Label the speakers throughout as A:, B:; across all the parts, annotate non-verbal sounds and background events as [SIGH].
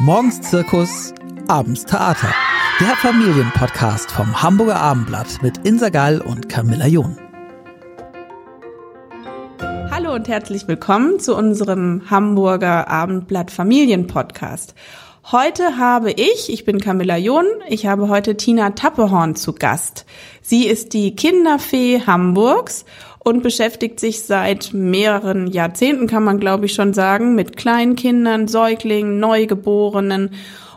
A: Morgens Zirkus, abends Theater. Der Familienpodcast vom Hamburger Abendblatt mit Insa Gall und Camilla John.
B: Hallo und herzlich willkommen zu unserem Hamburger Abendblatt Familienpodcast. Heute habe ich, ich bin Camilla John, ich habe heute Tina Tappehorn zu Gast. Sie ist die Kinderfee Hamburgs und beschäftigt sich seit mehreren Jahrzehnten, kann man glaube ich schon sagen, mit Kleinkindern, Säuglingen, Neugeborenen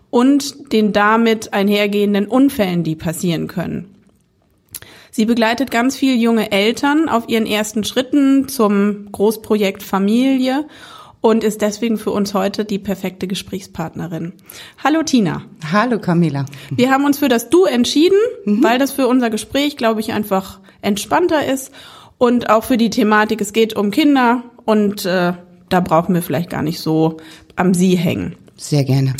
B: und den damit einhergehenden Unfällen, die passieren können. Sie begleitet ganz viele junge Eltern auf ihren ersten Schritten zum Großprojekt Familie und ist deswegen für uns heute die perfekte Gesprächspartnerin. Hallo Tina.
C: Hallo Camilla.
B: Wir haben uns für das Du entschieden, mhm. weil das für unser Gespräch, glaube ich, einfach entspannter ist und auch für die Thematik, es geht um Kinder und äh, da brauchen wir vielleicht gar nicht so am Sie hängen.
C: Sehr gerne.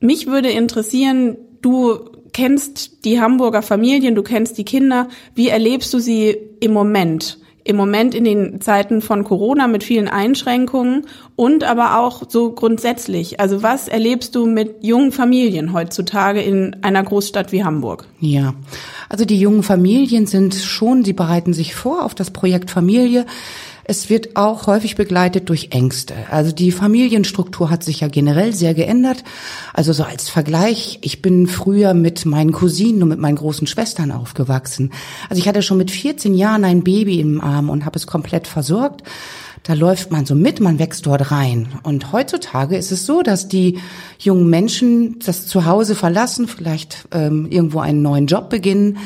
B: Mich würde interessieren, du kennst die Hamburger Familien, du kennst die Kinder. Wie erlebst du sie im Moment? Im Moment in den Zeiten von Corona mit vielen Einschränkungen und aber auch so grundsätzlich. Also was erlebst du mit jungen Familien heutzutage in einer Großstadt wie Hamburg?
C: Ja, also die jungen Familien sind schon, sie bereiten sich vor auf das Projekt Familie. Es wird auch häufig begleitet durch Ängste. Also die Familienstruktur hat sich ja generell sehr geändert. Also so als Vergleich, ich bin früher mit meinen Cousinen und mit meinen großen Schwestern aufgewachsen. Also ich hatte schon mit 14 Jahren ein Baby im Arm und habe es komplett versorgt. Da läuft man so mit, man wächst dort rein. Und heutzutage ist es so, dass die jungen Menschen das Zuhause verlassen, vielleicht ähm, irgendwo einen neuen Job beginnen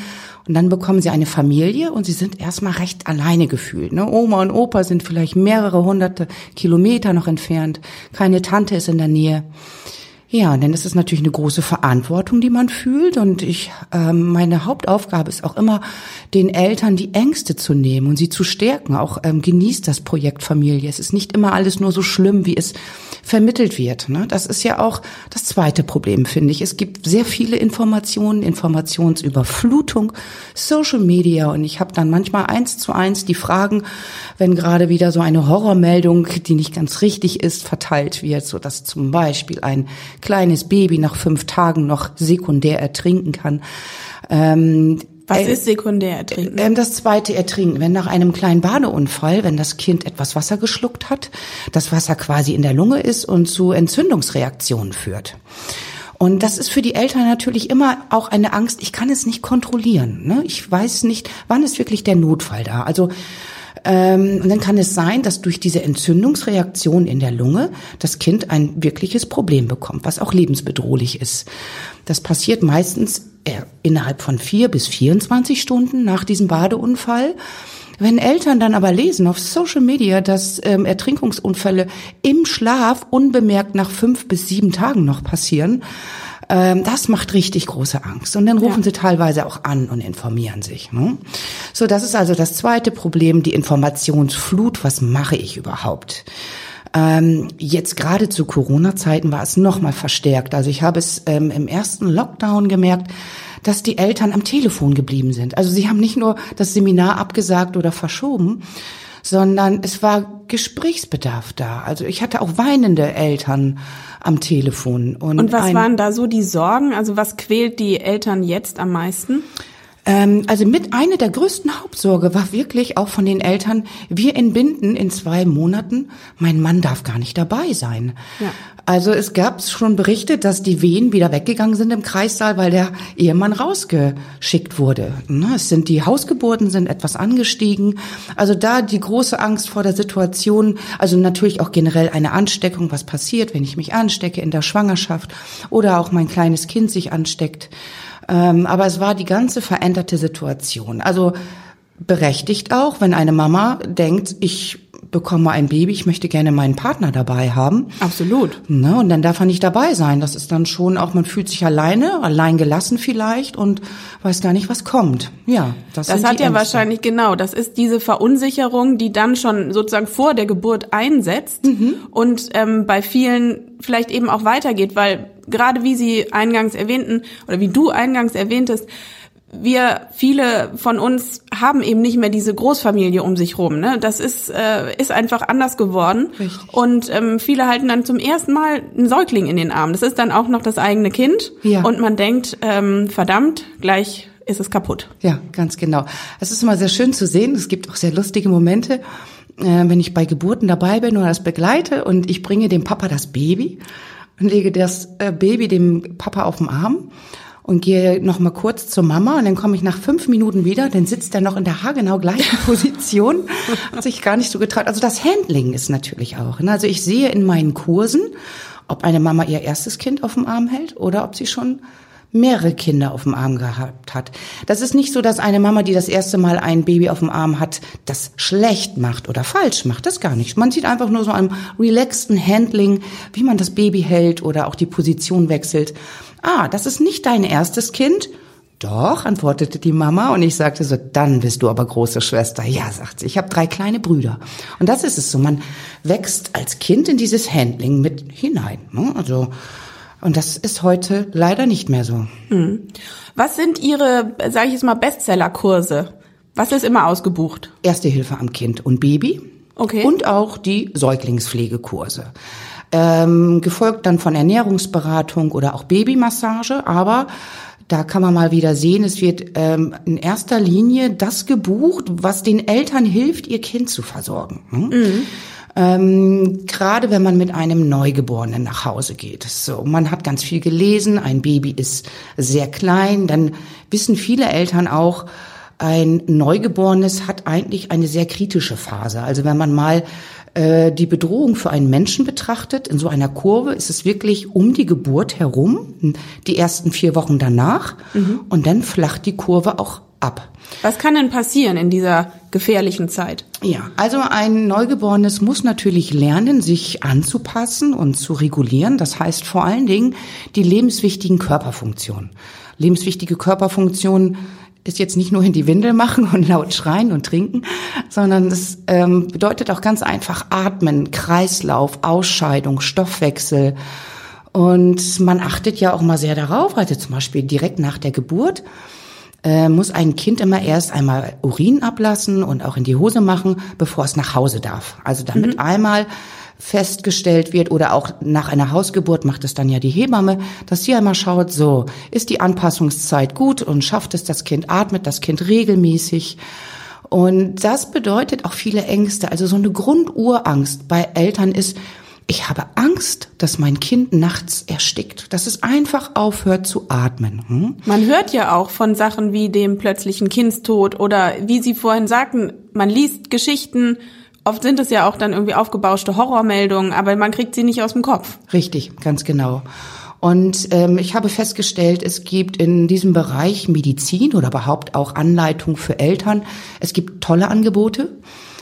C: und dann bekommen sie eine Familie und sie sind erstmal recht alleine gefühlt. Ne? Oma und Opa sind vielleicht mehrere hunderte Kilometer noch entfernt. Keine Tante ist in der Nähe. Ja, denn es ist natürlich eine große Verantwortung, die man fühlt. Und ich, ähm, meine Hauptaufgabe ist auch immer, den Eltern die Ängste zu nehmen und sie zu stärken. Auch ähm, genießt das Projekt Familie. Es ist nicht immer alles nur so schlimm, wie es vermittelt wird. Ne? Das ist ja auch das zweite Problem, finde ich. Es gibt sehr viele Informationen, Informationsüberflutung, Social Media. Und ich habe dann manchmal eins zu eins die Fragen, wenn gerade wieder so eine Horrormeldung, die nicht ganz richtig ist, verteilt wird, so dass zum Beispiel ein kleines Baby nach fünf Tagen noch sekundär ertrinken kann.
B: Ähm, was äh, ist sekundär ertrinken?
C: Ähm, das zweite Ertrinken, wenn nach einem kleinen Badeunfall, wenn das Kind etwas Wasser geschluckt hat, das Wasser quasi in der Lunge ist und zu Entzündungsreaktionen führt. Und das ist für die Eltern natürlich immer auch eine Angst, ich kann es nicht kontrollieren. Ne? Ich weiß nicht, wann ist wirklich der Notfall da. Also und dann kann es sein, dass durch diese Entzündungsreaktion in der Lunge das Kind ein wirkliches Problem bekommt, was auch lebensbedrohlich ist. Das passiert meistens äh, innerhalb von vier bis 24 Stunden nach diesem Badeunfall. Wenn Eltern dann aber lesen auf Social Media, dass ähm, Ertrinkungsunfälle im Schlaf unbemerkt nach fünf bis sieben Tagen noch passieren, ähm, das macht richtig große Angst. Und dann rufen ja. sie teilweise auch an und informieren sich. Ne? So, das ist also das zweite Problem, die Informationsflut. Was mache ich überhaupt? Ähm, jetzt gerade zu Corona-Zeiten war es nochmal verstärkt. Also ich habe es ähm, im ersten Lockdown gemerkt, dass die Eltern am Telefon geblieben sind. Also sie haben nicht nur das Seminar abgesagt oder verschoben, sondern es war Gesprächsbedarf da. Also ich hatte auch weinende Eltern am Telefon.
B: Und, und was waren da so die Sorgen? Also was quält die Eltern jetzt am meisten?
C: Ähm, also mit einer der größten Hauptsorge war wirklich auch von den Eltern, wir entbinden in zwei Monaten, mein Mann darf gar nicht dabei sein. Ja. Also es gab schon Berichte, dass die Wehen wieder weggegangen sind im Kreissaal, weil der Ehemann rausgeschickt wurde. Ne, es sind die Hausgeburten sind etwas angestiegen. Also da die große Angst vor der Situation, also natürlich auch generell eine Ansteckung, was passiert, wenn ich mich anstecke in der Schwangerschaft oder auch mein kleines Kind sich ansteckt. Ähm, aber es war die ganze veränderte Situation. Also berechtigt auch, wenn eine Mama denkt, ich bekomme ein Baby, ich möchte gerne meinen Partner dabei haben.
B: Absolut.
C: Ne, und dann darf er nicht dabei sein. Das ist dann schon auch, man fühlt sich alleine, allein gelassen vielleicht und weiß gar nicht, was kommt. Ja,
B: das, das hat ja Ängste. wahrscheinlich genau. Das ist diese Verunsicherung, die dann schon sozusagen vor der Geburt einsetzt mhm. und ähm, bei vielen vielleicht eben auch weitergeht, weil gerade wie Sie eingangs erwähnten oder wie du eingangs erwähntest, wir viele von uns haben eben nicht mehr diese Großfamilie um sich rum. Ne? Das ist äh, ist einfach anders geworden.
C: Richtig.
B: Und ähm, viele halten dann zum ersten Mal einen Säugling in den Arm. Das ist dann auch noch das eigene Kind.
C: Ja.
B: Und man denkt, ähm, verdammt, gleich ist es kaputt.
C: Ja, ganz genau. Es ist immer sehr schön zu sehen. Es gibt auch sehr lustige Momente, äh, wenn ich bei Geburten dabei bin oder das begleite und ich bringe dem Papa das Baby lege das äh, Baby dem Papa auf den Arm und gehe noch mal kurz zur Mama und dann komme ich nach fünf Minuten wieder, dann sitzt er noch in der haargenau gleichen [LAUGHS] Position, hat sich gar nicht so getraut. Also das Handling ist natürlich auch. Ne? Also ich sehe in meinen Kursen, ob eine Mama ihr erstes Kind auf dem Arm hält oder ob sie schon mehrere Kinder auf dem Arm gehabt hat. Das ist nicht so, dass eine Mama, die das erste Mal ein Baby auf dem Arm hat, das schlecht macht oder falsch macht. Das gar nicht. Man sieht einfach nur so einem relaxten Handling, wie man das Baby hält oder auch die Position wechselt. Ah, das ist nicht dein erstes Kind? Doch, antwortete die Mama und ich sagte so, dann bist du aber große Schwester. Ja, sagt sie, ich habe drei kleine Brüder. Und das ist es so, man wächst als Kind in dieses Handling mit hinein. Ne? Also und das ist heute leider nicht mehr so.
B: Was sind Ihre, sage ich jetzt mal, Bestsellerkurse? Was ist immer ausgebucht?
C: Erste Hilfe am Kind und Baby.
B: Okay.
C: Und auch die Säuglingspflegekurse. Ähm, gefolgt dann von Ernährungsberatung oder auch Babymassage, aber da kann man mal wieder sehen, es wird ähm, in erster Linie das gebucht, was den Eltern hilft, ihr Kind zu versorgen. Hm? Ähm, gerade wenn man mit einem Neugeborenen nach Hause geht. So, man hat ganz viel gelesen, ein Baby ist sehr klein, dann wissen viele Eltern auch, ein Neugeborenes hat eigentlich eine sehr kritische Phase. Also wenn man mal äh, die Bedrohung für einen Menschen betrachtet, in so einer Kurve ist es wirklich um die Geburt herum, die ersten vier Wochen danach, und dann flacht die Kurve auch ab.
B: Was kann denn passieren in dieser gefährlichen Zeit?
C: Ja, also ein Neugeborenes muss natürlich lernen, sich anzupassen und zu regulieren. Das heißt vor allen Dingen die lebenswichtigen Körperfunktionen. Lebenswichtige Körperfunktionen ist jetzt nicht nur in die Windel machen und laut schreien und trinken, sondern es ähm, bedeutet auch ganz einfach Atmen, Kreislauf, Ausscheidung, Stoffwechsel. Und man achtet ja auch mal sehr darauf, also zum Beispiel direkt nach der Geburt äh, muss ein Kind immer erst einmal Urin ablassen und auch in die Hose machen, bevor es nach Hause darf. Also damit einmal festgestellt wird oder auch nach einer Hausgeburt macht es dann ja die Hebamme, dass sie einmal schaut, so, ist die Anpassungszeit gut und schafft es das Kind, atmet das Kind regelmäßig. Und das bedeutet auch viele Ängste. Also so eine Grundurangst bei Eltern ist, ich habe Angst, dass mein Kind nachts erstickt, dass es einfach aufhört zu atmen. Hm?
B: Man hört ja auch von Sachen wie dem plötzlichen Kindstod oder wie Sie vorhin sagten, man liest Geschichten, oft sind es ja auch dann irgendwie aufgebauschte Horrormeldungen, aber man kriegt sie nicht aus dem Kopf.
C: Richtig, ganz genau. Und ähm, ich habe festgestellt, es gibt in diesem Bereich Medizin oder überhaupt auch Anleitung für Eltern. Es gibt tolle Angebote,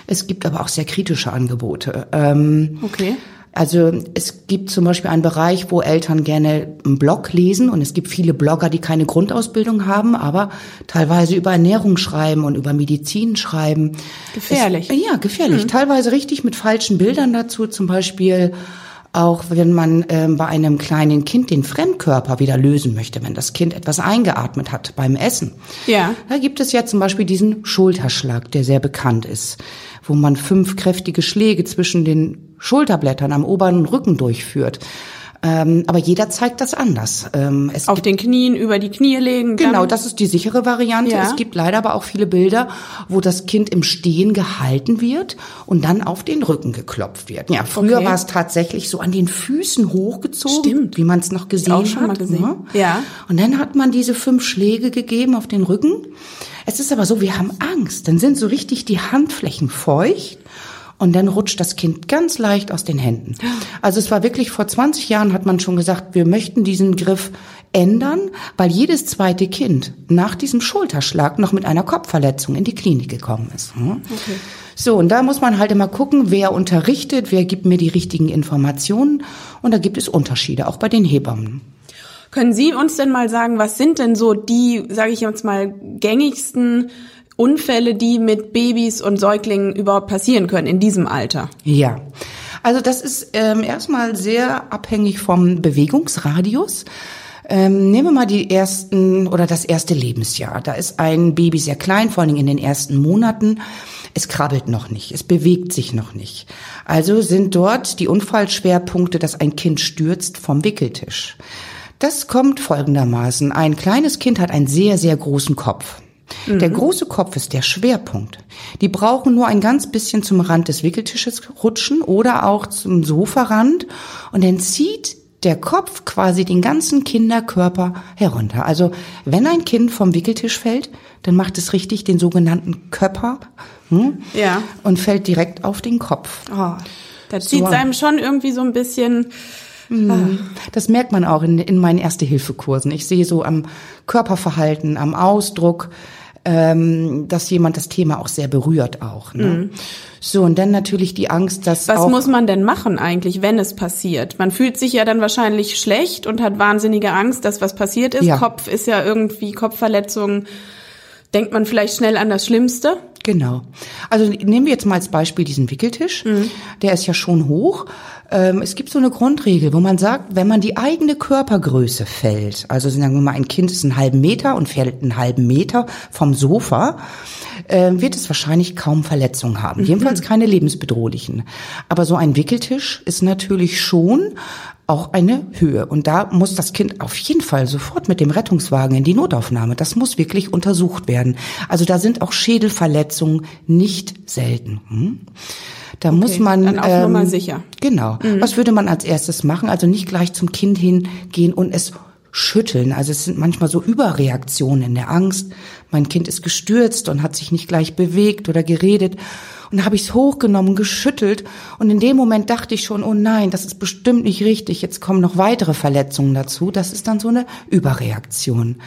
C: es gibt aber auch sehr kritische Angebote. Ähm,
B: Okay.
C: Also es gibt zum Beispiel einen Bereich, wo Eltern gerne einen Blog lesen und es gibt viele Blogger, die keine Grundausbildung haben, aber teilweise über Ernährung schreiben und über Medizin schreiben.
B: Gefährlich.
C: Es, ja, gefährlich. Teilweise richtig mit falschen Bildern dazu, zum Beispiel auch wenn man ähm, bei einem kleinen Kind den Fremdkörper wieder lösen möchte, wenn das Kind etwas eingeatmet hat beim Essen.
B: Ja.
C: Da gibt es ja zum Beispiel diesen Schulterschlag, der sehr bekannt ist, wo man fünf kräftige Schläge zwischen den Schulterblättern am oberen Rücken durchführt. Ähm, aber jeder zeigt das anders. Ähm,
B: Auf den Knien, über die Knie legen.
C: genau, das ist die sichere Variante.
B: Ja.
C: Es gibt leider aber auch viele Bilder, wo das Kind im Stehen gehalten wird und dann auf den Rücken geklopft wird. Ja, früher
B: Okay.
C: war es tatsächlich so an den Füßen hochgezogen,
B: Stimmt.
C: wie man es noch gesehen
B: auch schon
C: hat.
B: mal gesehen.
C: ne?
B: Ja.
C: Und dann hat man diese fünf Schläge gegeben auf den Rücken. Es ist aber so, wir haben Angst. Dann sind so richtig die Handflächen feucht. Und dann rutscht das Kind ganz leicht aus den Händen. Also es war wirklich vor 20 Jahren hat man schon gesagt, wir möchten diesen Griff ändern, weil jedes zweite Kind nach diesem Schulterschlag noch mit einer Kopfverletzung in die Klinik gekommen ist. Hm? So, und da muss man halt immer gucken, wer unterrichtet, wer gibt mir die richtigen Informationen. Und da gibt es Unterschiede, auch bei den Hebammen.
B: Können Sie uns denn mal sagen, was sind denn so die, sage ich jetzt mal, gängigsten Unfälle, die mit Babys und Säuglingen überhaupt passieren können in diesem Alter?
C: Ja, also das ist ähm, erstmal sehr abhängig vom Bewegungsradius. Ähm, nehmen wir mal die ersten oder das erste Lebensjahr. Da ist ein Baby sehr klein, vor allen Dingen in den ersten Monaten. Es krabbelt noch nicht, es bewegt sich noch nicht. Also sind dort die Unfallschwerpunkte, dass ein Kind stürzt vom Wickeltisch. Das kommt folgendermaßen. Ein kleines Kind hat einen sehr, sehr großen Kopf. Der große Kopf ist der Schwerpunkt. Die brauchen nur ein ganz bisschen zum Rand des Wickeltisches rutschen oder auch zum Sofarand und dann zieht der Kopf quasi den ganzen Kinderkörper herunter. Also wenn ein Kind vom Wickeltisch fällt, dann macht es richtig den sogenannten Körper hm,
B: Ja.
C: und fällt direkt auf den Kopf.
B: Oh, da zieht
C: So.
B: einem schon irgendwie so ein bisschen.
C: Das merkt man auch in, in meinen Erste-Hilfe-Kursen. Ich sehe so am Körperverhalten, am Ausdruck, ähm, dass jemand das Thema auch sehr berührt auch. Ne? So, und dann natürlich die Angst, dass
B: Was muss man denn machen eigentlich, wenn es passiert? Man fühlt sich ja dann wahrscheinlich schlecht und hat wahnsinnige Angst, dass was passiert ist.
C: Ja.
B: Kopf ist ja irgendwie Kopfverletzung. Denkt man vielleicht schnell an das Schlimmste?
C: Genau. Also nehmen wir jetzt mal als Beispiel diesen Wickeltisch. Der ist ja schon hoch. Ähm, es gibt so eine Grundregel, wo man sagt, wenn man die eigene Körpergröße fällt, also sagen wir mal, ein Kind ist einen halben Meter und fällt einen halben Meter vom Sofa, äh, wird es wahrscheinlich kaum Verletzungen haben. Jedenfalls keine lebensbedrohlichen. Aber so ein Wickeltisch ist natürlich schon auch eine Höhe. Und da muss das Kind auf jeden Fall sofort mit dem Rettungswagen in die Notaufnahme. Das muss wirklich untersucht werden. Also da sind auch Schädelverletzungen nicht selten. Hm? Da muss man ähm,
B: dann auf Nummer sicher.
C: Genau. Was würde man als erstes machen? Also nicht gleich zum Kind hingehen und es schütteln. Also es sind manchmal so Überreaktionen in der Angst. Mein Kind ist gestürzt und hat sich nicht gleich bewegt oder geredet. Und habe ich es hochgenommen, geschüttelt. Und in dem Moment dachte ich schon, oh nein, das ist bestimmt nicht richtig. Jetzt kommen noch weitere Verletzungen dazu. Das ist dann so eine Überreaktion.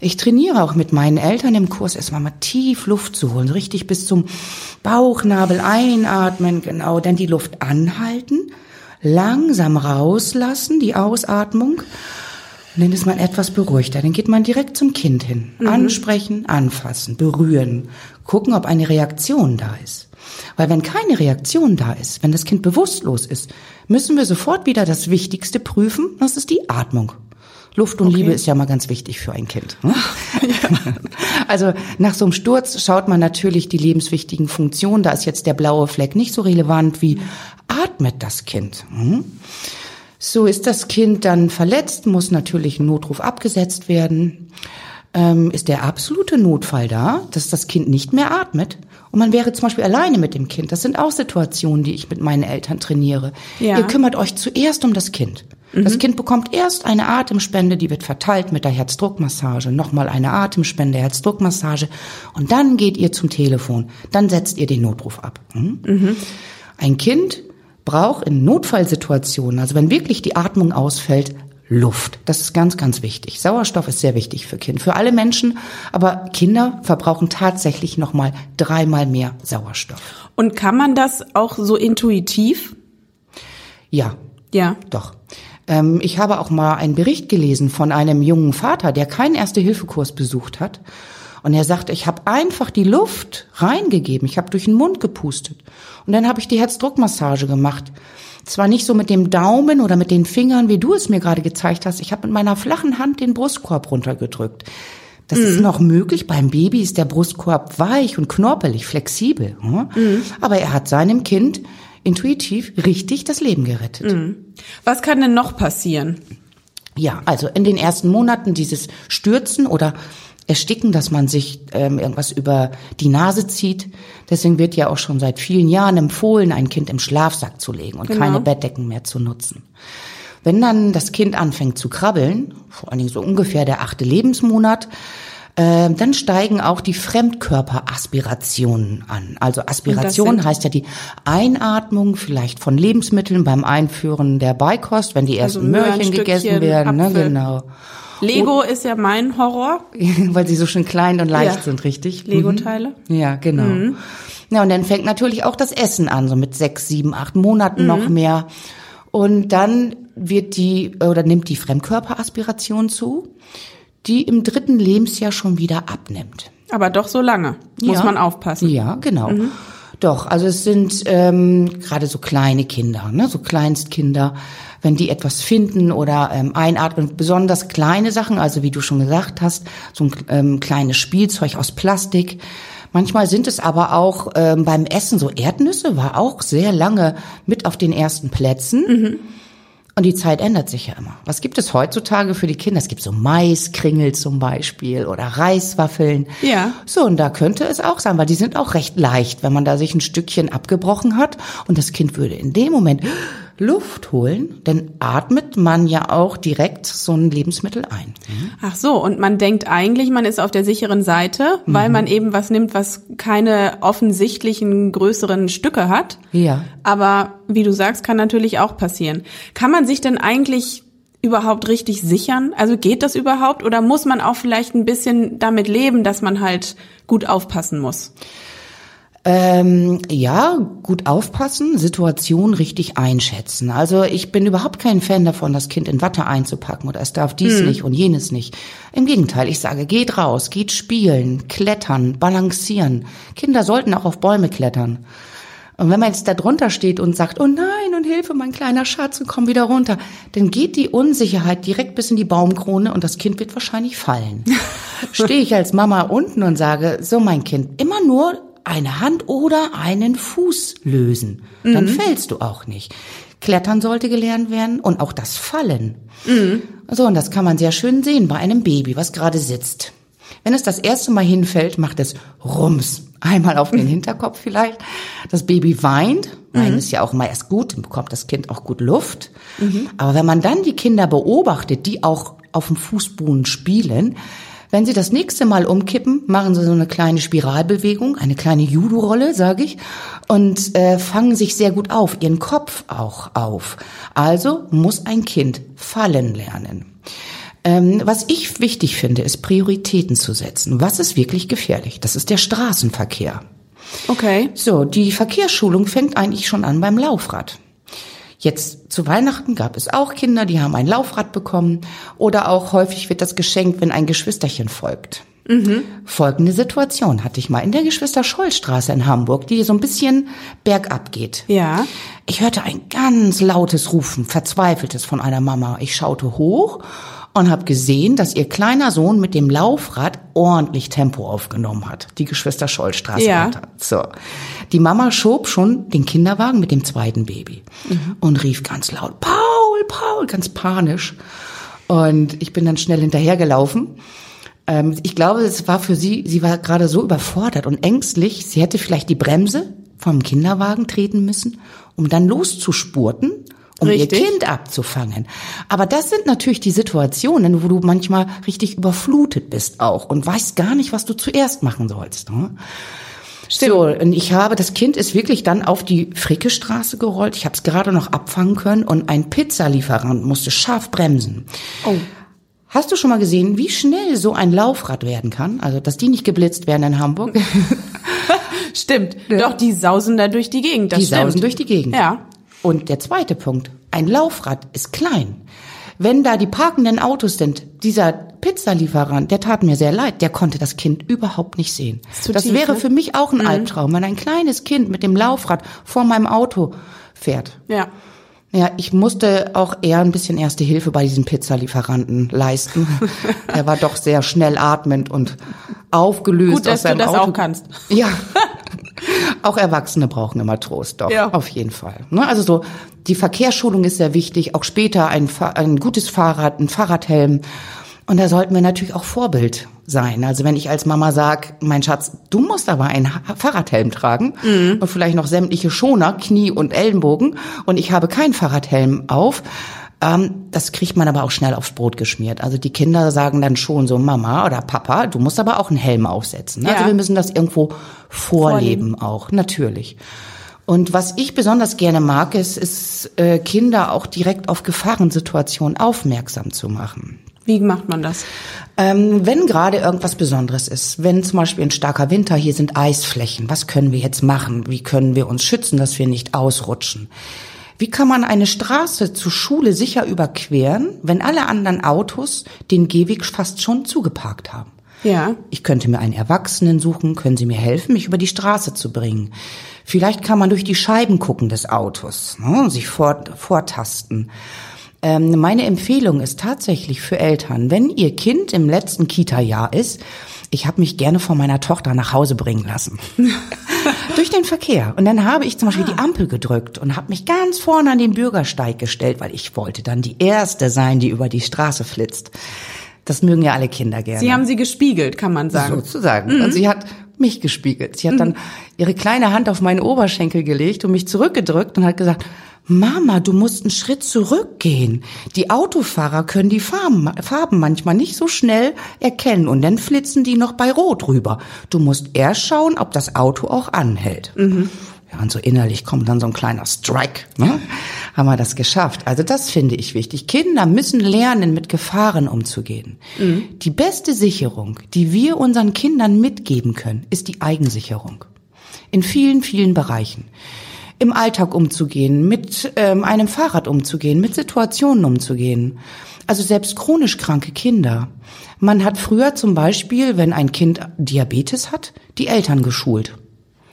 C: Ich trainiere auch mit meinen Eltern im Kurs erstmal mal tief Luft zu holen, richtig bis zum Bauchnabel einatmen, genau, dann die Luft anhalten, langsam rauslassen, die Ausatmung. Und dann ist man etwas beruhigter. Dann geht man direkt zum Kind hin. Ansprechen, anfassen, berühren, gucken, ob eine Reaktion da ist. Weil wenn keine Reaktion da ist, wenn das Kind bewusstlos ist, müssen wir sofort wieder das Wichtigste prüfen, das ist die Atmung. Luft und Liebe ist ja mal ganz wichtig für ein Kind. Ne? [LAUGHS] [LAUGHS] Also nach so einem Sturz schaut man natürlich die lebenswichtigen Funktionen. Da ist jetzt der blaue Fleck nicht so relevant wie atmet das Kind. Hm? So ist das Kind dann verletzt, muss natürlich ein Notruf abgesetzt werden. Ähm, ist der absolute Notfall da, dass das Kind nicht mehr atmet und man wäre zum Beispiel alleine mit dem Kind. Das sind auch Situationen, die ich mit meinen Eltern trainiere.
B: Ja.
C: Ihr kümmert euch zuerst um das Kind. Das Kind bekommt erst eine Atemspende, die wird verteilt mit der Herzdruckmassage, nochmal eine Atemspende, Herzdruckmassage und dann geht ihr zum Telefon, dann setzt ihr den Notruf ab. Hm? Ein Kind braucht in Notfallsituationen, also wenn wirklich die Atmung ausfällt, Luft. Das ist ganz, ganz wichtig. Sauerstoff ist sehr wichtig für Kinder, für alle Menschen, aber Kinder verbrauchen tatsächlich nochmal dreimal mehr Sauerstoff.
B: Und kann man das auch so intuitiv?
C: Ja,
B: Ja.
C: Doch. Ähm, ich habe auch mal einen Bericht gelesen von einem jungen Vater, der keinen Erste-Hilfe-Kurs besucht hat. Und er sagte, ich habe einfach die Luft reingegeben. Ich habe durch den Mund gepustet. Und dann habe ich die Herzdruckmassage gemacht. Zwar nicht so mit dem Daumen oder mit den Fingern, wie du es mir gerade gezeigt hast. Ich habe mit meiner flachen Hand den Brustkorb runtergedrückt. Das ist noch möglich. Beim Baby ist der Brustkorb weich und knorpelig, flexibel. hm? Aber er hat seinem Kind intuitiv richtig das Leben gerettet.
B: Was kann denn noch passieren?
C: Ja, also in den ersten Monaten dieses Stürzen oder Ersticken, dass man sich ähm, irgendwas über die Nase zieht. Deswegen wird ja auch schon seit vielen Jahren empfohlen, ein Kind im Schlafsack zu legen und
B: Genau.
C: keine Bettdecken mehr zu nutzen. Wenn dann das Kind anfängt zu krabbeln, vor allen Dingen so ungefähr der achte Lebensmonat, äh, dann steigen auch die Fremdkörperaspirationen an. Also Aspiration heißt ja die Einatmung vielleicht von Lebensmitteln beim Einführen der Beikost, wenn die ersten
B: Also
C: Möhrchen gegessen werden. Ne? Genau.
B: Lego ist ja mein Horror. [LAUGHS]
C: Weil sie so schön klein und leicht
B: Ja.
C: sind, richtig?
B: Lego-Teile.
C: Mhm. Ja, genau. Ja, und dann fängt natürlich auch das Essen an, so mit sechs, sieben, acht Monaten noch mehr. Und dann wird die, oder nimmt die Fremdkörperaspiration zu, die im dritten Lebensjahr schon wieder abnimmt.
B: Aber doch so lange. Muss
C: Ja.
B: man aufpassen.
C: Ja, genau. Doch, also es sind ähm, gerade so kleine Kinder, ne, so Kleinstkinder, wenn die etwas finden oder ähm, einatmen, besonders kleine Sachen, also wie du schon gesagt hast, so ein ähm, kleines Spielzeug aus Plastik. Manchmal sind es aber auch ähm, beim Essen so Erdnüsse, war auch sehr lange mit auf den ersten Plätzen. Mhm. Und die Zeit ändert sich ja immer. Was gibt es heutzutage für die Kinder? Es gibt so Maiskringel zum Beispiel oder Reiswaffeln.
B: Ja.
C: So, und da könnte es auch sein, weil die sind auch recht leicht, wenn man da sich ein Stückchen abgebrochen hat und das Kind würde in dem Moment Luft holen, dann atmet man ja auch direkt so ein Lebensmittel ein.
B: Ach so, und man denkt eigentlich, man ist auf der sicheren Seite, weil mhm. man eben was nimmt, was keine offensichtlichen größeren Stücke hat.
C: Ja.
B: Aber wie du sagst, kann natürlich auch passieren. Kann man sich denn eigentlich überhaupt richtig sichern? Also geht das überhaupt oder muss man auch vielleicht ein bisschen damit leben, dass man halt gut aufpassen muss?
C: Ähm, ja, gut aufpassen, Situation richtig einschätzen. Also ich bin überhaupt kein Fan davon, das Kind in Watte einzupacken oder es darf dies hm. nicht und jenes nicht. Im Gegenteil, ich sage, geht raus, geht spielen, klettern, balancieren. Kinder sollten auch auf Bäume klettern. Und wenn man jetzt da drunter steht und sagt, oh nein, und Hilfe, mein kleiner Schatz, und komm wieder runter, dann geht die Unsicherheit direkt bis in die Baumkrone und das Kind wird wahrscheinlich fallen. [LAUGHS] Stehe ich als Mama unten und sage, so mein Kind, immer nur eine Hand oder einen Fuß lösen. Dann mhm. fällst du auch nicht. Klettern sollte gelernt werden und auch das Fallen. Mhm. So, und das kann man sehr schön sehen bei einem Baby, was gerade sitzt. Wenn es das erste Mal hinfällt, macht es Rums. Einmal auf den [LAUGHS] Hinterkopf vielleicht. Das Baby weint. Weinen mhm. ist ja auch immer erst gut, dann bekommt das Kind auch gut Luft. Mhm. Aber wenn man dann die Kinder beobachtet, die auch auf dem Fußboden spielen, wenn Sie das nächste Mal umkippen, machen Sie so eine kleine Spiralbewegung, eine kleine Judo-Rolle, sage ich, und äh, fangen sich sehr gut auf, Ihren Kopf auch auf. Also muss ein Kind fallen lernen. Ähm, was ich wichtig finde, ist Prioritäten zu setzen. Was ist wirklich gefährlich? Das ist der Straßenverkehr.
B: Okay.
C: So, die Verkehrsschulung fängt eigentlich schon an beim Laufrad. Jetzt zu Weihnachten gab es auch Kinder, die haben ein Laufrad bekommen oder auch häufig wird das geschenkt, wenn ein Geschwisterchen folgt. Mhm. Folgende Situation hatte ich mal in der Geschwister-Scholl-Straße in Hamburg, die so ein bisschen bergab geht.
B: Ja.
C: Ich hörte ein ganz lautes Rufen, verzweifeltes von einer Mama. Ich schaute hoch und habe gesehen, dass ihr kleiner Sohn mit dem Laufrad ordentlich Tempo aufgenommen hat. Die Geschwister Schollstraße.
B: Ja.
C: So. Die Mama schob schon den Kinderwagen mit dem zweiten Baby mhm. und rief ganz laut, Paul, Paul, ganz panisch. Und ich bin dann schnell hinterhergelaufen. Ähm, ich glaube, es war für sie, sie war gerade so überfordert und ängstlich, sie hätte vielleicht die Bremse vom Kinderwagen treten müssen, um dann loszuspurten um richtig. ihr Kind abzufangen. Aber das sind natürlich die Situationen, wo du manchmal richtig überflutet bist auch und weißt gar nicht, was du zuerst machen sollst. Ne? Stimmt. So, und ich habe, das Kind ist wirklich dann auf die Frickestraße gerollt. Ich habe es gerade noch abfangen können und ein Pizzalieferant musste scharf bremsen.
B: Oh.
C: Hast du schon mal gesehen, wie schnell so ein Laufrad werden kann? Also, dass die nicht geblitzt werden in Hamburg. [LAUGHS]
B: stimmt. Ja. Doch, die sausen da durch die Gegend. Das
C: die
B: stimmt.
C: sausen durch die Gegend.
B: Ja.
C: Und der zweite Punkt, ein Laufrad ist klein. Wenn da die parkenden Autos sind, dieser Pizzalieferant, der tat mir sehr leid, der konnte das Kind überhaupt nicht sehen. Das, das tief, wäre ne? für mich auch ein mhm. Albtraum, wenn ein kleines Kind mit dem Laufrad vor meinem Auto fährt.
B: Ja.
C: Ja, ich musste auch eher ein bisschen erste Hilfe bei diesem Pizzalieferanten leisten. [LAUGHS] er war doch sehr schnell atmend und aufgelöst
B: Gut, dass
C: aus seinem
B: du das
C: Auto.
B: auch kannst.
C: Ja. [LAUGHS] Auch Erwachsene brauchen immer Trost, doch, ja. auf jeden Fall. Ne? Also so, die Verkehrsschulung ist sehr wichtig, auch später ein, ein gutes Fahrrad, ein Fahrradhelm. Und da sollten wir natürlich auch Vorbild sein. Also wenn ich als Mama sag, mein Schatz, du musst aber einen Fahrradhelm tragen mhm. und vielleicht noch sämtliche Schoner, Knie und Ellenbogen und ich habe keinen Fahrradhelm auf, ähm, das kriegt man aber auch schnell aufs Brot geschmiert. Also die Kinder sagen dann schon so, Mama oder Papa, du musst aber auch einen Helm aufsetzen. Also ja. Wir müssen das irgendwo vorleben, vorleben. auch, natürlich. Und was ich besonders gerne mag, ist, ist äh, Kinder auch direkt auf Gefahrensituationen aufmerksam zu machen.
B: Wie macht man das?
C: Ähm, wenn gerade irgendwas Besonderes ist, wenn zum Beispiel ein starker Winter, hier sind Eisflächen, was können wir jetzt machen? Wie können wir uns schützen, dass wir nicht ausrutschen? Wie kann man eine Straße zur Schule sicher überqueren, wenn alle anderen Autos den Gehweg fast schon zugeparkt haben?
B: Ja.
C: Ich könnte mir einen Erwachsenen suchen, können Sie mir helfen, mich über die Straße zu bringen. Vielleicht kann man durch die Scheiben gucken des Autos, ne, sich vor, vortasten. Ähm, meine Empfehlung ist tatsächlich für Eltern, wenn ihr Kind im letzten Kita-Jahr ist, ich habe mich gerne von meiner Tochter nach Hause bringen lassen. [LAUGHS] Durch den Verkehr. Und dann habe ich zum Beispiel ah. die Ampel gedrückt und habe mich ganz vorne an den Bürgersteig gestellt, weil ich wollte dann die Erste sein, die über die Straße flitzt. Das mögen ja alle Kinder gerne.
B: Sie haben sie gespiegelt, kann man sagen.
C: Sozusagen. Mhm. Und sie hat mich gespiegelt. Sie hat dann mhm. ihre kleine Hand auf meinen Oberschenkel gelegt und mich zurückgedrückt und hat gesagt, Mama, du musst einen Schritt zurückgehen. Die Autofahrer können die Farben, Farben manchmal nicht so schnell erkennen und dann flitzen die noch bei Rot rüber. Du musst erst schauen, ob das Auto auch anhält. Mhm. Ja, und so innerlich kommt dann so ein kleiner Strike. Ne? Haben wir das geschafft. Also das finde ich wichtig. Kinder müssen lernen, mit Gefahren umzugehen. Mhm. Die beste Sicherung, die wir unseren Kindern mitgeben können, ist die Eigensicherung. In vielen, vielen Bereichen im Alltag umzugehen, mit ähm, einem Fahrrad umzugehen, mit Situationen umzugehen. Also selbst chronisch kranke Kinder. Man hat früher zum Beispiel, wenn ein Kind Diabetes hat, die Eltern geschult.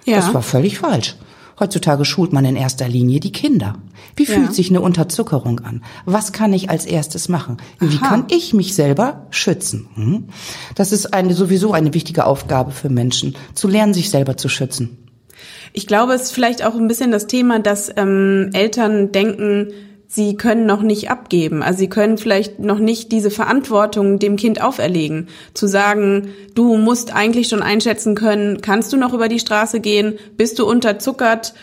C: Ja. Das war völlig falsch. Heutzutage schult man in erster Linie die Kinder. Wie ja. fühlt sich eine Unterzuckerung an? Was kann ich als erstes machen? Wie Aha. kann ich mich selber schützen? Hm? Das ist eine, sowieso eine wichtige Aufgabe für Menschen, zu lernen, sich selber zu schützen.
B: Ich glaube, es ist vielleicht auch ein bisschen das Thema, dass ähm, Eltern denken, sie können noch nicht abgeben. Also sie können vielleicht noch nicht diese Verantwortung dem Kind auferlegen. Zu sagen, du musst eigentlich schon einschätzen können, kannst du noch über die Straße gehen? Bist du unterzuckert?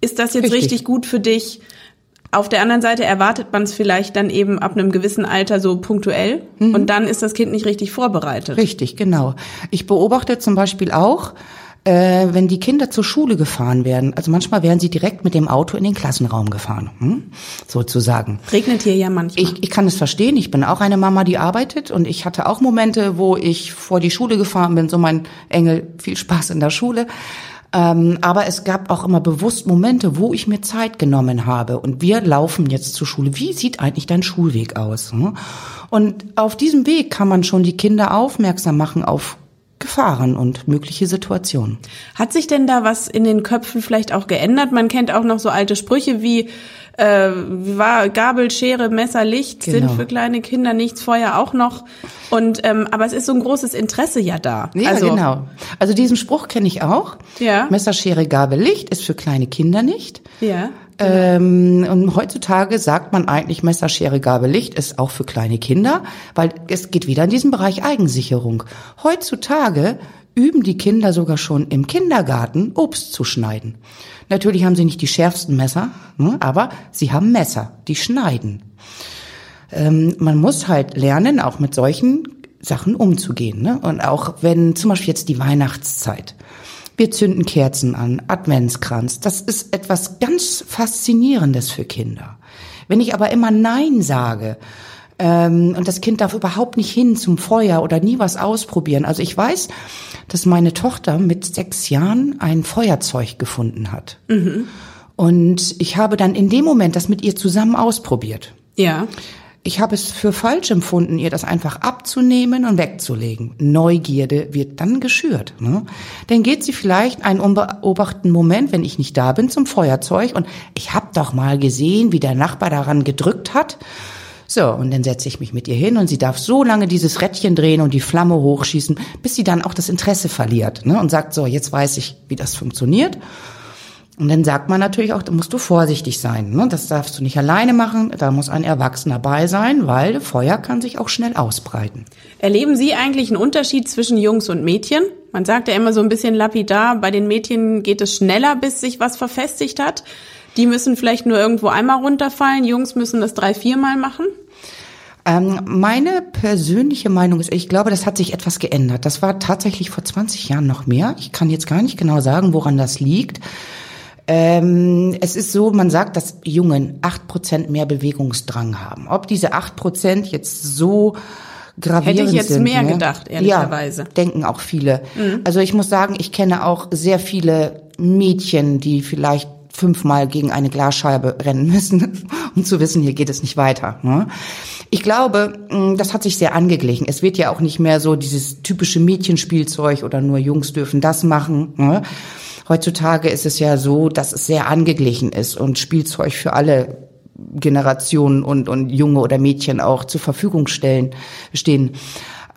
B: Ist das jetzt richtig, richtig gut für dich? Auf der anderen Seite erwartet man es vielleicht dann eben ab einem gewissen Alter so punktuell mhm. und dann ist das Kind nicht richtig vorbereitet.
C: Richtig, genau. Ich beobachte zum Beispiel auch, äh, wenn die Kinder zur Schule gefahren werden. Also manchmal werden sie direkt mit dem Auto in den Klassenraum gefahren, hm? sozusagen.
B: Regnet hier ja manchmal.
C: Ich, ich kann es verstehen. Ich bin auch eine Mama, die arbeitet und ich hatte auch Momente, wo ich vor die Schule gefahren bin. So mein Engel, viel Spaß in der Schule. Ähm, aber es gab auch immer bewusst Momente, wo ich mir Zeit genommen habe. Und wir laufen jetzt zur Schule. Wie sieht eigentlich dein Schulweg aus? Hm? Und auf diesem Weg kann man schon die Kinder aufmerksam machen auf Gefahren und mögliche Situationen.
B: Hat sich denn da was in den Köpfen vielleicht auch geändert? Man kennt auch noch so alte Sprüche wie äh, war Gabel, Schere, Messer, Licht genau. sind für kleine Kinder nichts, Feuer auch noch. Und ähm, aber es ist so ein großes Interesse ja da.
C: Ja, also, genau. Also diesen Spruch kenne ich auch.
B: Ja.
C: Messer, Schere, Gabel, Licht ist für kleine Kinder nicht.
B: Ja.
C: Ähm, und heutzutage sagt man eigentlich Messer, Schere, Gabel, Licht ist auch für kleine Kinder, weil es geht wieder in diesen Bereich Eigensicherung. Heutzutage üben die Kinder sogar schon im Kindergarten Obst zu schneiden. Natürlich haben sie nicht die schärfsten Messer, ne, aber sie haben Messer, die schneiden. Ähm, man muss halt lernen, auch mit solchen Sachen umzugehen. Ne? Und auch wenn zum Beispiel jetzt die Weihnachtszeit. Wir zünden Kerzen an, Adventskranz. Das ist etwas ganz Faszinierendes für Kinder. Wenn ich aber immer Nein sage, ähm, und das Kind darf überhaupt nicht hin zum Feuer oder nie was ausprobieren. Also ich weiß, dass meine Tochter mit sechs Jahren ein Feuerzeug gefunden hat. Mhm. Und ich habe dann in dem Moment das mit ihr zusammen ausprobiert.
B: Ja.
C: Ich habe es für falsch empfunden, ihr das einfach abzunehmen und wegzulegen. Neugierde wird dann geschürt. Ne? Dann geht sie vielleicht einen unbeobachteten Moment, wenn ich nicht da bin, zum Feuerzeug und ich habe doch mal gesehen, wie der Nachbar daran gedrückt hat. So, und dann setze ich mich mit ihr hin und sie darf so lange dieses Rädchen drehen und die Flamme hochschießen, bis sie dann auch das Interesse verliert ne? und sagt, so, jetzt weiß ich, wie das funktioniert. Und dann sagt man natürlich auch, da musst du vorsichtig sein. Ne? Das darfst du nicht alleine machen, da muss ein Erwachsener bei sein, weil Feuer kann sich auch schnell ausbreiten.
B: Erleben Sie eigentlich einen Unterschied zwischen Jungs und Mädchen? Man sagt ja immer so ein bisschen lapidar, bei den Mädchen geht es schneller, bis sich was verfestigt hat. Die müssen vielleicht nur irgendwo einmal runterfallen, Jungs müssen das drei, viermal machen.
C: Ähm, meine persönliche Meinung ist, ich glaube, das hat sich etwas geändert. Das war tatsächlich vor 20 Jahren noch mehr. Ich kann jetzt gar nicht genau sagen, woran das liegt. Ähm, es ist so, man sagt, dass Jungen acht Prozent mehr Bewegungsdrang haben. Ob diese acht Prozent jetzt so gravierend
B: Hätte ich jetzt
C: sind,
B: mehr ne? gedacht, ehrlicherweise.
C: Ja, denken auch viele. Mhm. Also ich muss sagen, ich kenne auch sehr viele Mädchen, die vielleicht fünfmal gegen eine Glasscheibe rennen müssen, [LAUGHS] um zu wissen, hier geht es nicht weiter. Ne? Ich glaube, mh, das hat sich sehr angeglichen. Es wird ja auch nicht mehr so dieses typische Mädchenspielzeug oder nur Jungs dürfen das machen. Ne? Heutzutage ist es ja so, dass es sehr angeglichen ist und Spielzeug für alle Generationen und, und Junge oder Mädchen auch zur Verfügung stellen, stehen.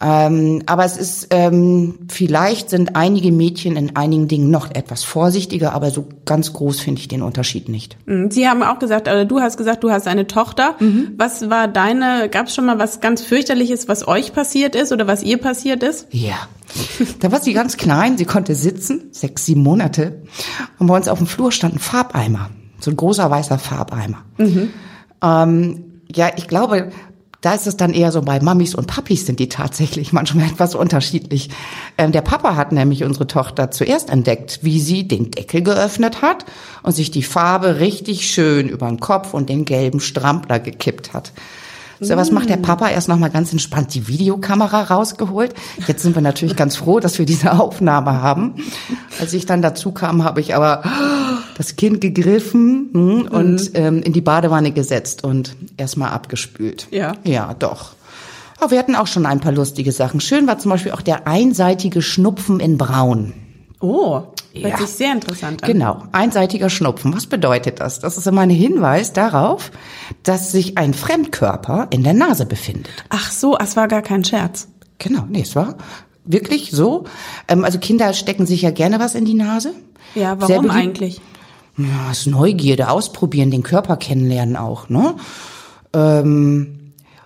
C: Ähm, aber es ist, ähm, vielleicht sind einige Mädchen in einigen Dingen noch etwas vorsichtiger, aber so ganz groß finde ich den Unterschied nicht.
B: Mhm. Sie haben auch gesagt, oder du hast gesagt, du hast eine Tochter. Mhm. Was war deine, gab es schon mal was ganz fürchterliches, was euch passiert ist oder was ihr passiert ist?
C: Ja. Da war sie ganz klein, sie konnte sitzen, sechs, sieben Monate. Und bei uns auf dem Flur stand ein Farbeimer, so ein großer weißer Farbeimer. Mhm. Ähm, ja, ich glaube, da ist es dann eher so bei Mamis und Papis sind die tatsächlich [LAUGHS] manchmal etwas unterschiedlich. Ähm, der Papa hat nämlich unsere Tochter zuerst entdeckt, wie sie den Deckel geöffnet hat und sich die Farbe richtig schön über den Kopf und den gelben Strampler gekippt hat. So, was macht der Papa? Erst nochmal ganz entspannt die Videokamera rausgeholt. Jetzt sind wir natürlich ganz froh, dass wir diese [LAUGHS] Aufnahme haben. Als ich dann dazu kam, habe ich aber das Kind gegriffen hm, und mhm. ähm, in die Badewanne gesetzt und erstmal abgespült.
B: Ja.
C: Ja, doch. Aber wir hatten auch schon ein paar lustige Sachen. Schön war zum Beispiel auch der einseitige Schnupfen in Braun.
B: Oh, hört ja. sich sehr interessant an.
C: Genau, einseitiger Schnupfen. Was bedeutet das? Das ist immer ein Hinweis darauf, dass sich ein Fremdkörper in der Nase befindet.
B: Ach so, es war gar kein Scherz.
C: Genau, nee, es war wirklich so. Ähm, also Kinder stecken sich ja gerne was in die Nase.
B: Ja, warum eigentlich?
C: Ja, das Neugierde, ausprobieren, den Körper kennenlernen auch, ne? Ähm,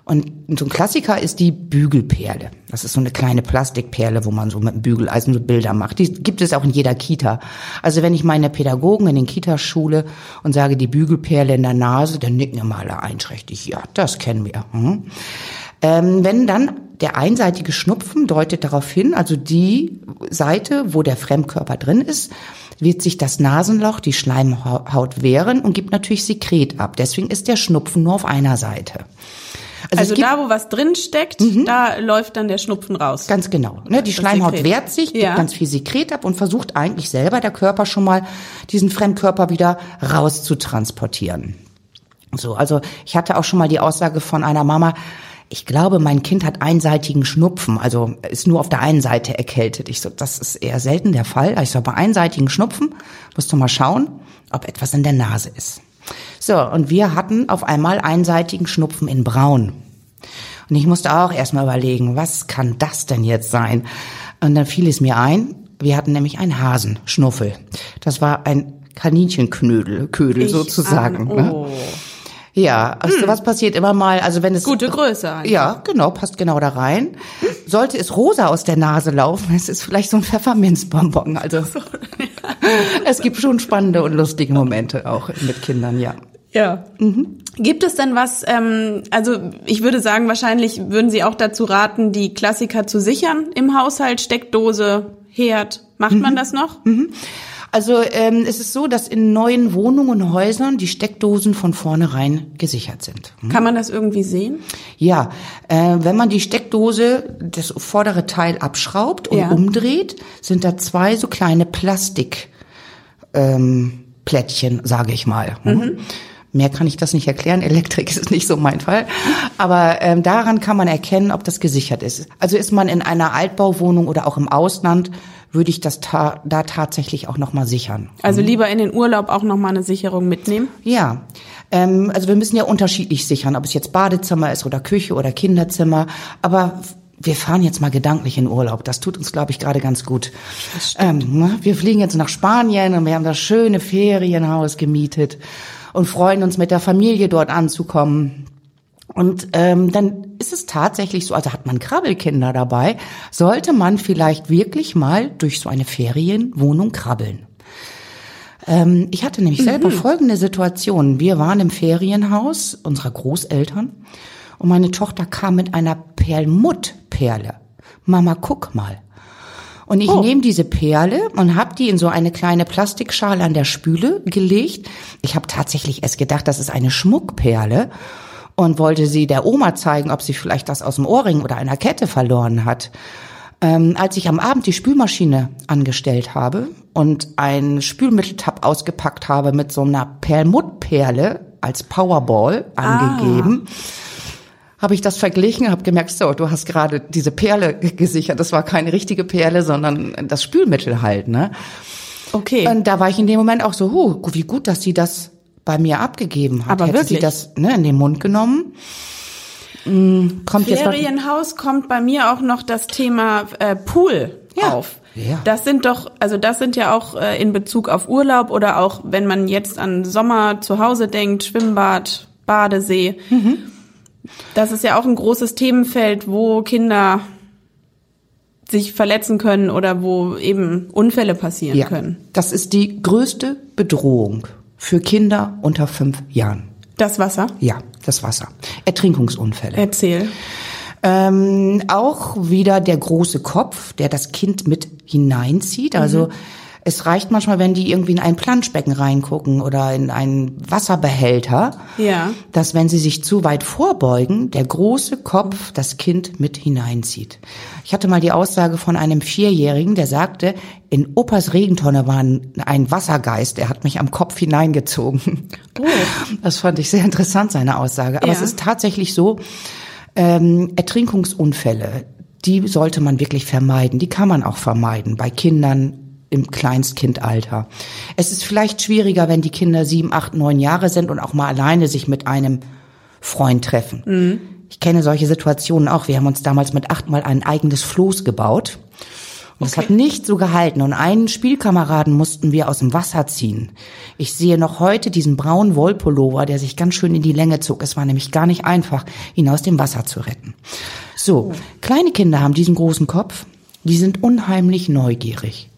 C: und so ein Klassiker ist die Bügelperle. Das ist so eine kleine Plastikperle, wo man so mit dem Bügeleisen so Bilder macht. Die gibt es auch in jeder Kita. Also wenn ich meine Pädagogen in den Kitaschule und sage die Bügelperle in der Nase, dann nicken immer alle einträchtig. Ja, das kennen wir. Hm. Ähm, wenn dann der einseitige Schnupfen deutet darauf hin, also die Seite, wo der Fremdkörper drin ist, wird sich das Nasenloch, die Schleimhaut wehren und gibt natürlich Sekret ab. Deswegen ist der Schnupfen nur auf einer Seite.
B: Also, also da, wo was drin steckt, mhm. da läuft dann der Schnupfen raus.
C: Ganz genau. Ne, die Schleimhaut Sekret. wehrt sich, gibt ja. ganz viel Sekret ab und versucht eigentlich selber der Körper schon mal diesen Fremdkörper wieder raus zu transportieren. So, also ich hatte auch schon mal die Aussage von einer Mama, ich glaube, mein Kind hat einseitigen Schnupfen, also ist nur auf der einen Seite erkältet. Ich so, das ist eher selten der Fall. Ich so, bei einseitigen Schnupfen musst du mal schauen, ob etwas in der Nase ist. So, und wir hatten auf einmal einseitigen Schnupfen in Braun. Und ich musste auch erstmal überlegen, was kann das denn jetzt sein? Und dann fiel es mir ein, wir hatten nämlich einen Hasenschnuffel. Das war ein Kaninchenknödel, Ködel ich sozusagen. An, ne? oh. Ne? Ja, also hm. was passiert immer mal, also wenn es
B: gute Größe. Einfach.
C: Ja, genau, passt genau da rein. Sollte es rosa aus der Nase laufen, [LAUGHS] es ist vielleicht so ein Pfefferminzbonbon. Also [LAUGHS] es gibt schon spannende und lustige Momente auch mit Kindern, ja.
B: Ja. Mhm. Gibt es denn was, ähm, also ich würde sagen, wahrscheinlich würden Sie auch dazu raten, die Klassiker zu sichern im Haushalt, Steckdose, Herd. Macht mhm. man das noch? Mhm.
C: Also ähm, es ist so, dass in neuen Wohnungen und Häusern die Steckdosen von vornherein gesichert sind.
B: Hm? Kann man das irgendwie sehen?
C: Ja, äh, wenn man die Steckdose, das vordere Teil abschraubt und ja. umdreht, sind da zwei so kleine Plastik ähm, Plättchen, sage ich mal. Hm? Mhm. Mehr kann ich das nicht erklären. Elektrik ist nicht so mein Fall. Aber ähm, daran kann man erkennen, ob das gesichert ist. Also ist man in einer Altbauwohnung oder auch im Ausland, würde ich das ta da tatsächlich auch nochmal sichern.
B: Also lieber in den Urlaub auch nochmal eine Sicherung mitnehmen?
C: Ja. Ähm, also wir müssen ja unterschiedlich sichern, ob es jetzt Badezimmer ist oder Küche oder Kinderzimmer. Aber wir fahren jetzt mal gedanklich in Urlaub. Das tut uns, glaube ich, gerade ganz gut. Ähm, ne? wir fliegen jetzt nach Spanien und wir haben das schöne Ferienhaus gemietet und freuen uns mit der Familie dort anzukommen. Und ähm, dann ist es tatsächlich so, also hat man Krabbelkinder dabei, sollte man vielleicht wirklich mal durch so eine Ferienwohnung krabbeln. Ähm, ich hatte nämlich mhm. selber folgende Situation. Wir waren im Ferienhaus unserer Großeltern und meine Tochter kam mit einer Perlmuttperle. Mama, guck mal. Und ich oh. nehme diese Perle und habe die in so eine kleine Plastikschale an der Spüle gelegt. Ich habe tatsächlich erst gedacht, das ist eine Schmuckperle und wollte sie der Oma zeigen, ob sie vielleicht das aus dem Ohrring oder einer Kette verloren hat. Ähm, als ich am Abend die Spülmaschine angestellt habe und einen Spülmitteltab ausgepackt habe mit so einer Perlmuttperle als Powerball angegeben, ah habe ich das verglichen, habe gemerkt, so, du hast gerade diese Perle [LAUGHS] gesichert. Das war keine richtige Perle, sondern das Spülmittel halt, ne?
B: Okay.
C: Und da war ich in dem Moment auch so, huh, wie gut, dass sie das bei mir abgegeben hat.
B: Aber
C: Hätte
B: wirklich?
C: sie das ne, in den Mund genommen. Mm, Kommt jetzt noch,
B: Ferienhaus kommt bei mir auch noch das Thema äh, Pool
C: Ja.
B: auf.
C: Ja.
B: Das sind doch, also das sind ja auch äh, in Bezug auf Urlaub oder auch wenn man jetzt an Sommer zu Hause denkt, Schwimmbad, Badesee.
C: Mhm.
B: Das ist ja auch ein großes Themenfeld, wo Kinder sich verletzen können oder wo eben Unfälle passieren
C: ja,
B: können.
C: das ist die größte Bedrohung für Kinder unter fünf Jahren.
B: Das Wasser?
C: Ja, das Wasser. Ertrinkungsunfälle.
B: Erzähl.
C: Ähm, auch wieder der große Kopf, der das Kind mit hineinzieht. Also es reicht manchmal, wenn die irgendwie in ein Planschbecken reingucken oder in einen Wasserbehälter,
B: Ja.
C: dass wenn sie sich zu weit vorbeugen, der große Kopf das Kind mit hineinzieht. Ich hatte mal die Aussage von einem Vierjährigen, der sagte, in Opas Regentonne war ein Wassergeist, der hat mich am Kopf hineingezogen. Das fand ich sehr interessant, seine Aussage. Aber
B: Ja.
C: es ist tatsächlich so, ähm, Ertrinkungsunfälle, die sollte man wirklich vermeiden. Die kann man auch vermeiden bei Kindern im Kleinstkindalter. Es ist vielleicht schwieriger, wenn die Kinder sieben, acht, neun Jahre sind und auch mal alleine sich mit einem Freund treffen. Ich kenne solche Situationen auch. Wir haben uns damals mit acht mal ein eigenes Floß gebaut. Und es hat nicht so gehalten. Und einen Spielkameraden mussten wir aus dem Wasser ziehen. Ich sehe noch heute diesen braunen Wollpullover, der sich ganz schön in die Länge zog. Es war nämlich gar nicht einfach, ihn aus dem Wasser zu retten. So, kleine Kinder haben diesen großen Kopf. Die sind unheimlich neugierig.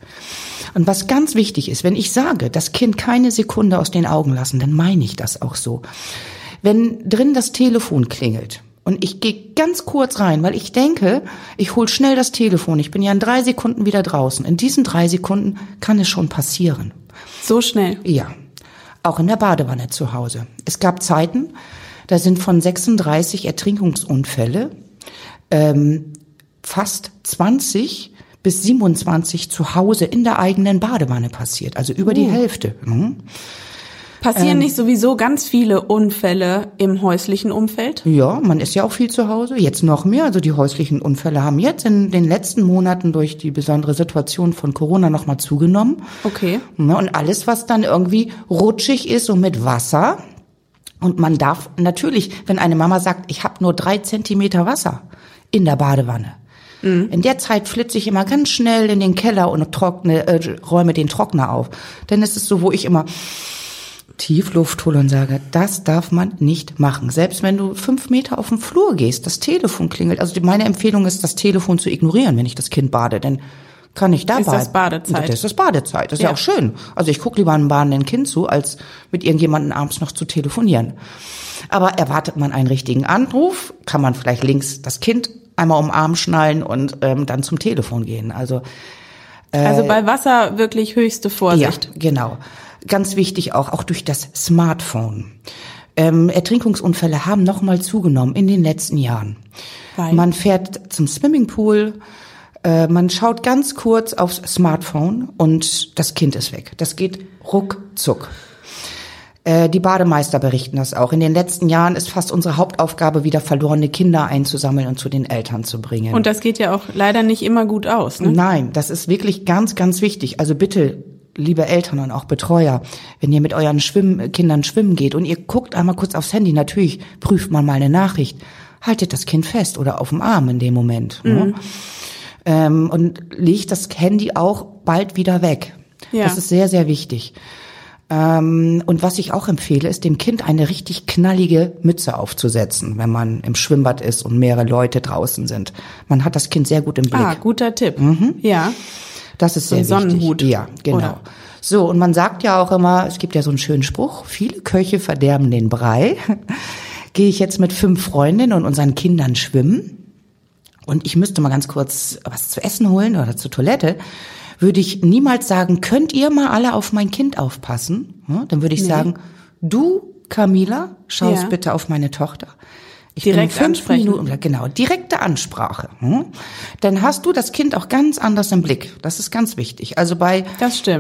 C: Und was ganz wichtig ist, wenn ich sage, das Kind keine Sekunde aus den Augen lassen, dann meine ich das auch so. Wenn drin das Telefon klingelt und ich gehe ganz kurz rein, weil ich denke, ich hol schnell das Telefon, ich bin ja in drei Sekunden wieder draußen. In diesen drei Sekunden kann es schon passieren.
B: So schnell.
C: Ja, auch in der Badewanne zu Hause. Es gab Zeiten, da sind von 36 Ertrinkungsunfälle ähm, fast 20 bis 27 zu Hause in der eigenen Badewanne passiert, also über die Hälfte. Mhm.
B: Passieren
C: Ähm.
B: nicht sowieso ganz viele Unfälle im häuslichen Umfeld?
C: Ja, man ist ja auch viel zu Hause, jetzt noch mehr. Also die häuslichen Unfälle haben jetzt in den letzten Monaten durch die besondere Situation von Corona nochmal zugenommen.
B: Okay.
C: Ne, Und alles, was dann irgendwie rutschig ist und mit Wasser. Und man darf natürlich, wenn eine Mama sagt, ich habe nur drei Zentimeter Wasser in der Badewanne. In der Zeit flitze ich immer ganz schnell in den Keller und trockne, äh, räume den Trockner auf. Denn es ist so, wo ich immer tief Luft hole und sage, das darf man nicht machen. Selbst wenn du fünf Meter auf den Flur gehst, das Telefon klingelt. Also meine Empfehlung ist, das Telefon zu ignorieren, wenn ich das Kind bade. Denn kann ich dabei.
B: das Badezeit.
C: Das ist Badezeit. Das ist ja,
B: Ja.
C: auch schön. Also ich gucke lieber einem badenden Kind zu, als mit irgendjemandem abends noch zu telefonieren. Aber erwartet man einen richtigen Anruf, kann man vielleicht links das Kind einmal um den Arm schnallen und ähm, dann zum Telefon gehen. Also
B: Also bei Wasser wirklich höchste Vorsicht.
C: ja, genau. Ganz wichtig auch, auch durch das Smartphone. Ähm, Ertrinkungsunfälle haben nochmal zugenommen in den letzten Jahren.
B: Weil?
C: Man fährt zum Swimmingpool, äh, man schaut ganz kurz aufs Smartphone und das Kind ist weg. Das geht ruckzuck. Äh, Die Bademeister berichten das auch. In den letzten Jahren ist fast unsere Hauptaufgabe, wieder verlorene Kinder einzusammeln und zu den Eltern zu bringen.
B: Und das geht ja auch leider nicht immer gut aus. Ne?
C: Nein, das ist wirklich ganz, ganz wichtig. Also bitte, liebe Eltern und auch Betreuer, wenn ihr mit euren Schwimm Kindern schwimmen geht und ihr guckt einmal kurz aufs Handy, natürlich prüft man mal eine Nachricht, haltet das Kind fest oder auf dem Arm in dem Moment. Ne? Ähm, und legt das Handy auch bald wieder weg.
B: Ja.
C: Das ist sehr, sehr wichtig. Ähm, und was ich auch empfehle, ist dem Kind eine richtig knallige Mütze aufzusetzen, wenn man im Schwimmbad ist und mehrere Leute draußen sind. Man hat das Kind sehr gut im Blick.
B: Ah, guter Tipp.
C: Mhm.
B: Ja.
C: Das ist
B: So
C: sehr
B: ein Sonnenhut.
C: wichtig. Ja, genau.
B: Oder?
C: So, und man sagt ja auch immer, es gibt ja so einen schönen Spruch, viele Köche verderben den Brei. [LAUGHS] Gehe ich jetzt mit fünf Freundinnen und unseren Kindern schwimmen und ich müsste mal ganz kurz was zu essen holen oder zur Toilette, würde ich niemals sagen, könnt ihr mal alle auf mein Kind aufpassen? Dann würde ich sagen, du, Camila, schaust
B: Ja.
C: bitte auf meine Tochter. Ich
B: Direkt
C: bin fünf
B: ansprechen.
C: Minuten, genau, direkte Ansprache. Hm? Dann hast du das Kind auch ganz anders im Blick. Das ist ganz wichtig. Also bei.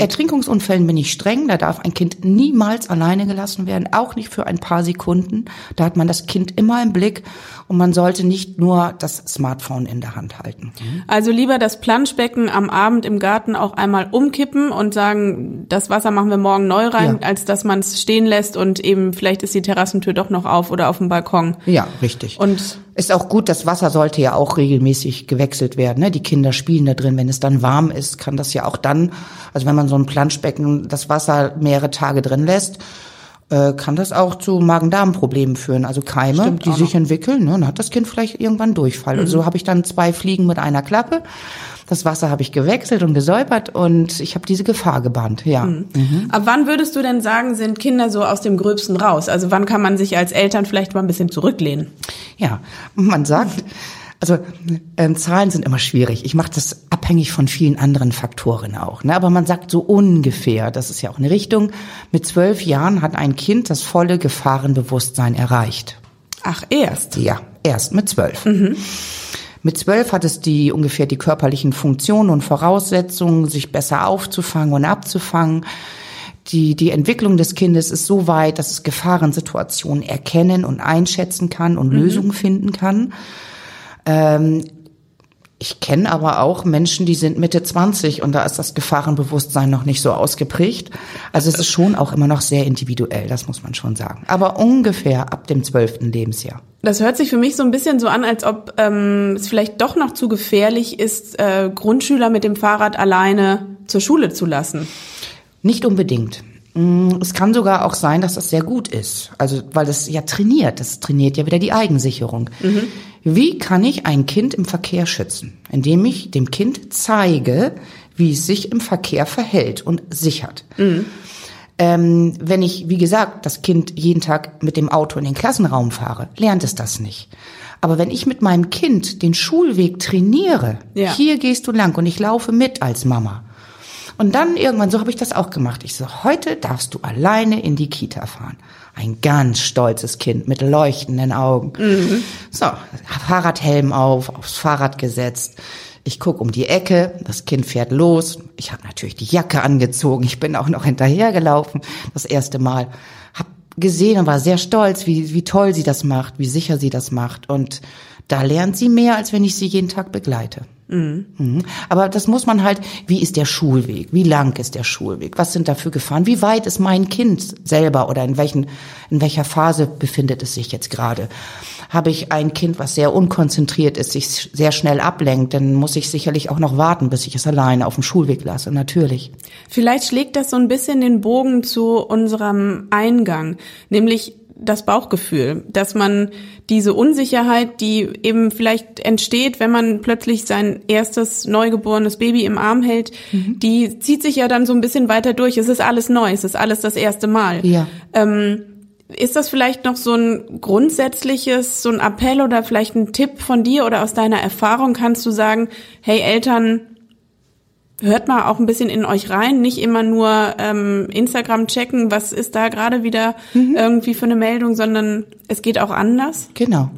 C: Ertrinkungsunfällen bin ich streng. Da darf ein Kind niemals alleine gelassen werden, auch nicht für ein paar Sekunden. Da hat man das Kind immer im Blick und man sollte nicht nur das Smartphone in der Hand halten.
B: Also lieber das Planschbecken am Abend im Garten auch einmal umkippen und sagen, das Wasser machen wir morgen neu rein,
C: Ja.
B: als dass man es stehen lässt und eben vielleicht ist die Terrassentür doch noch auf oder auf dem Balkon.
C: Ja, richtig.
B: Und
C: Ist auch gut, das Wasser sollte ja auch regelmäßig gewechselt werden. Ne? Die Kinder spielen da drin. Wenn es dann warm ist, kann das ja auch dann, also wenn man so ein Planschbecken das Wasser mehrere Tage drin lässt, äh, kann das auch zu Magen-Darm-Problemen führen. Also Keime,
B: Stimmt
C: die sich entwickeln. Ne? Dann hat das Kind vielleicht irgendwann Durchfall. Und so habe ich dann zwei Fliegen mit einer Klappe. Das Wasser habe ich gewechselt und gesäubert und ich habe diese Gefahr gebannt. Ja.
B: ab wann würdest du denn sagen, sind Kinder so aus dem Gröbsten raus? Also wann kann man sich als Eltern vielleicht mal ein bisschen zurücklehnen?
C: Ja, man sagt, also ähm, Zahlen sind immer schwierig. Ich mache das abhängig von vielen anderen Faktoren auch. Ne? Aber man sagt so ungefähr, das ist ja auch eine Richtung, mit zwölf Jahren hat ein Kind das volle Gefahrenbewusstsein erreicht.
B: Ach, erst.
C: Ja, erst mit zwölf. Mit zwölf hat es die ungefähr die körperlichen Funktionen und Voraussetzungen, sich besser aufzufangen und abzufangen. Die, die Entwicklung des Kindes ist so weit, dass es Gefahrensituationen erkennen und einschätzen kann und Lösungen finden kann. Ähm, ich kenne aber auch Menschen, die sind Mitte 20 und da ist das Gefahrenbewusstsein noch nicht so ausgeprägt. Also es ist schon auch immer noch sehr individuell, das muss man schon sagen. Aber ungefähr ab dem zwölften Lebensjahr.
B: Das hört sich für mich so ein bisschen so an, als ob ähm, es vielleicht doch noch zu gefährlich ist, äh, Grundschüler mit dem Fahrrad alleine zur Schule zu lassen.
C: Nicht unbedingt. Mm, Es kann sogar auch sein, dass das sehr gut ist. Also, weil das ja trainiert. Das trainiert ja wieder die Eigensicherung. Wie kann ich ein Kind im Verkehr schützen? Indem ich dem Kind zeige, wie es sich im Verkehr verhält und sichert. Ähm, wenn ich, wie gesagt, das Kind jeden Tag mit dem Auto in den Klassenraum fahre, lernt es das nicht. Aber wenn ich mit meinem Kind den Schulweg trainiere,
B: Ja.
C: hier gehst du lang und ich laufe mit als Mama. Und dann irgendwann, so habe ich das auch gemacht. Ich so, heute darfst du alleine in die Kita fahren. Ein ganz stolzes Kind mit leuchtenden Augen. So, Fahrradhelm auf, aufs Fahrrad gesetzt. Ich guck um die Ecke, das Kind fährt los. Ich habe natürlich die Jacke angezogen. Ich bin auch noch hinterhergelaufen, das erste Mal. Hab gesehen und war sehr stolz, wie, wie toll sie das macht, wie sicher sie das macht. Und da lernt sie mehr, als wenn ich sie jeden Tag begleite. Mhm. Aber das muss man halt, wie ist der Schulweg? Wie lang ist der Schulweg? Was sind da für Gefahren? Wie weit ist mein Kind selber oder in welchen, in welcher Phase befindet es sich jetzt gerade? Habe ich ein Kind, was sehr unkonzentriert ist, sich sehr schnell ablenkt, dann muss ich sicherlich auch noch warten, bis ich es alleine auf dem Schulweg lasse, natürlich.
B: Vielleicht schlägt das so ein bisschen den Bogen zu unserem Eingang, nämlich das Bauchgefühl, dass man diese Unsicherheit, die eben vielleicht entsteht, wenn man plötzlich sein erstes neugeborenes Baby im Arm hält, die zieht sich ja dann so ein bisschen weiter durch. Es ist alles neu, es ist alles das erste Mal.
C: Ja.
B: Ähm, ist das vielleicht noch so ein grundsätzliches, so ein Appell oder vielleicht ein Tipp von dir oder aus deiner Erfahrung kannst du sagen, hey Eltern, hört mal auch ein bisschen in euch rein, nicht immer nur ähm, Instagram checken, was ist da gerade wieder irgendwie für eine Meldung, sondern es geht auch anders.
C: Genau.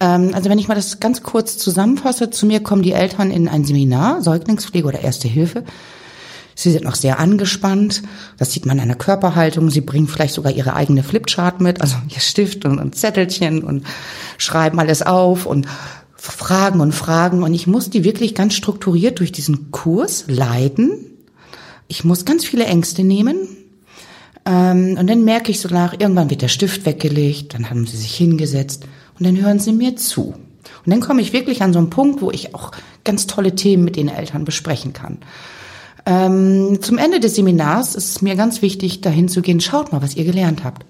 C: Ähm, also wenn ich mal das ganz kurz zusammenfasse, zu mir kommen die Eltern in ein Seminar, Säuglingspflege oder Erste Hilfe. Sie sind noch sehr angespannt. Das sieht man an der Körperhaltung. Sie bringen vielleicht sogar ihre eigene Flipchart mit, also ihr Stift und, und Zettelchen und schreiben alles auf und fragen und fragen. Und ich muss die wirklich ganz strukturiert durch diesen Kurs leiten. Ich muss ganz viele Ängste nehmen. Ähm, und dann merke ich so nach, irgendwann wird der Stift weggelegt, dann haben sie sich hingesetzt und dann hören sie mir zu. Und dann komme ich wirklich an so einen Punkt, wo ich auch ganz tolle Themen mit den Eltern besprechen kann. Ähm, zum Ende des Seminars ist es mir ganz wichtig, dahin zu gehen, schaut mal, was ihr gelernt habt.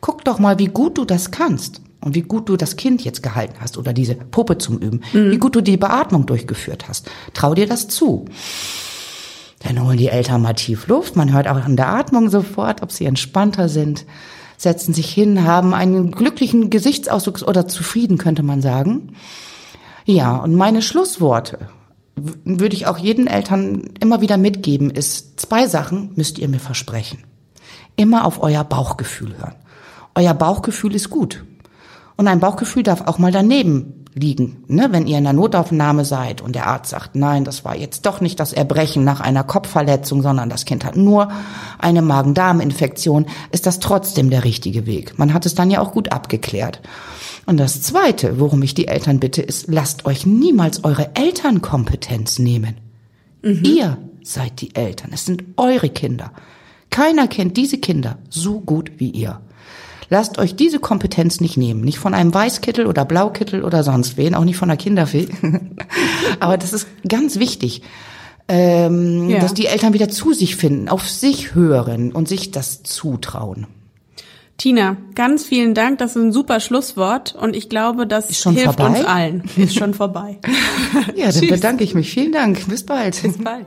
C: Guck doch mal, wie gut du das kannst und wie gut du das Kind jetzt gehalten hast oder diese Puppe zum Üben, wie gut du die Beatmung durchgeführt hast. Trau dir das zu. Dann holen die Eltern mal tief Luft. Man hört auch an der Atmung sofort, ob sie entspannter sind, setzen sich hin, haben einen glücklichen Gesichtsausdruck oder zufrieden, könnte man sagen. Ja, und meine Schlussworte würde ich auch jeden Eltern immer wieder mitgeben, ist zwei Sachen müsst ihr mir versprechen. Immer auf euer Bauchgefühl hören. Euer Bauchgefühl ist gut. Und ein Bauchgefühl darf auch mal daneben liegen. Ne? Wenn ihr in der Notaufnahme seid und der Arzt sagt, nein, das war jetzt doch nicht das Erbrechen nach einer Kopfverletzung, sondern das Kind hat nur eine Magen-Darm-Infektion, ist das trotzdem der richtige Weg. Man hat es dann ja auch gut abgeklärt. Und das Zweite, worum ich die Eltern bitte, ist, lasst euch niemals eure Elternkompetenz nehmen. Mhm. Ihr seid die Eltern. Es sind eure Kinder. Keiner kennt diese Kinder so gut wie ihr. Lasst euch diese Kompetenz nicht nehmen. Nicht von einem Weißkittel oder Blaukittel oder sonst wen, auch nicht von der Kinderfee. [LAUGHS] Aber das ist ganz wichtig, ähm, ja. dass die Eltern wieder zu sich finden, auf sich hören und sich das zutrauen.
B: Tina, ganz vielen Dank. Das ist ein super Schlusswort und ich glaube, das hilft vorbei? uns allen. Ist schon vorbei. [LAUGHS]
C: ja, dann bedanke ich mich. Vielen Dank. Bis bald.
B: Bis bald.